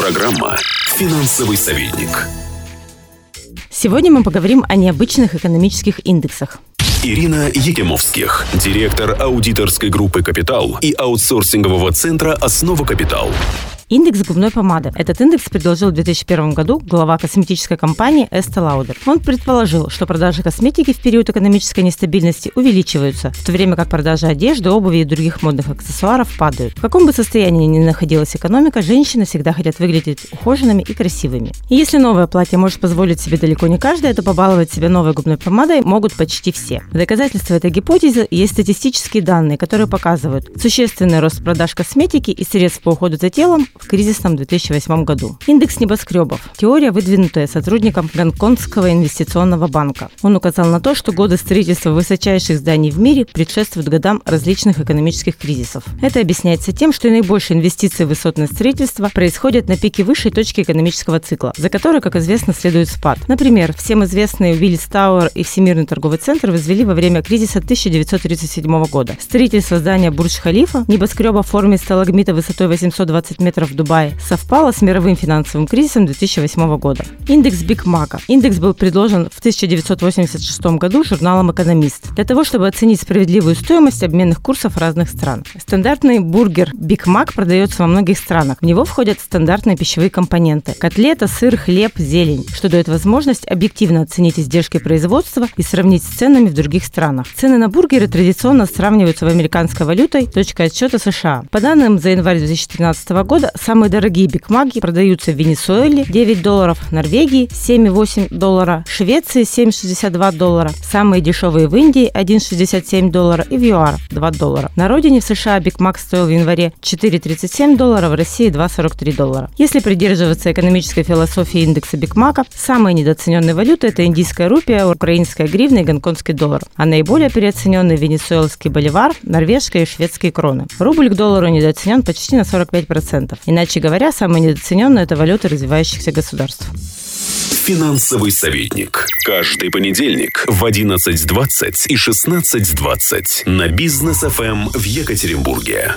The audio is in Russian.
Программа «Финансовый советник». Сегодня мы поговорим о необычных экономических индексах. Ирина Якимовских, директор аудиторской группы «Капитал» и аутсорсингового центра «Основа Капитал». Индекс губной помады. Этот индекс предложил в 2001 году глава косметической компании Estee Lauder. Он предположил, что продажи косметики в период экономической нестабильности увеличиваются, в то время как продажи одежды, обуви и других модных аксессуаров падают. В каком бы состоянии ни находилась экономика, женщины всегда хотят выглядеть ухоженными и красивыми. И если новое платье может позволить себе далеко не каждая, то побаловать себя новой губной помадой могут почти все. В доказательство этой гипотезы есть статистические данные, которые показывают существенный рост продаж косметики и средств по уходу за телом в кризисном 2008 году. Индекс небоскребов. Теория, выдвинутая сотрудником Гонконгского инвестиционного банка. Он указал на то, что годы строительства высочайших зданий в мире предшествуют годам различных экономических кризисов. Это объясняется тем, что наибольшие инвестиции в высотное строительство происходят на пике высшей точки экономического цикла, за которой, как известно, следует спад. Например, всем известные Уиллис Тауэр и Всемирный торговый центр возвели во время кризиса 1937 года. Строительство здания Бурдж-Халифа, небоскреба в форме сталагмита высотой 820 метров в Дубае совпало с мировым финансовым кризисом 2008 года. Индекс Биг Мака. Индекс был предложен в 1986 году журналом «Экономист» для того, чтобы оценить справедливую стоимость обменных курсов разных стран. Стандартный бургер Биг Мак продается во многих странах. В него входят стандартные пищевые компоненты – котлета, сыр, хлеб, зелень, что дает возможность объективно оценить издержки производства и сравнить с ценами в других странах. Цены на бургеры традиционно сравниваются в американской валютой точкой отсчета США. По данным за январь 2013 года, Самые дорогие бигмаги продаются в Венесуэле 9 долларов, Норвегии 7,8 доллара, Швеции 7,62 доллара, самые дешевые в Индии 1,67 доллара и в ЮАР 2 доллара. На родине в США бигмак стоил в январе 4,37 доллара, в России 2,43 доллара. Если придерживаться экономической философии индекса бигмака, самые недооцененные валюты это индийская рупия, украинская гривна и гонконгский доллар, а наиболее переоцененные венесуэльский боливар, норвежская и шведские кроны. Рубль к доллару недооценен почти на 45%. Иначе говоря, самое недооцененное – это валюты развивающихся государств. Финансовый советник. Каждый понедельник в 11.20 и 16.20 на бизнес ФМ в Екатеринбурге.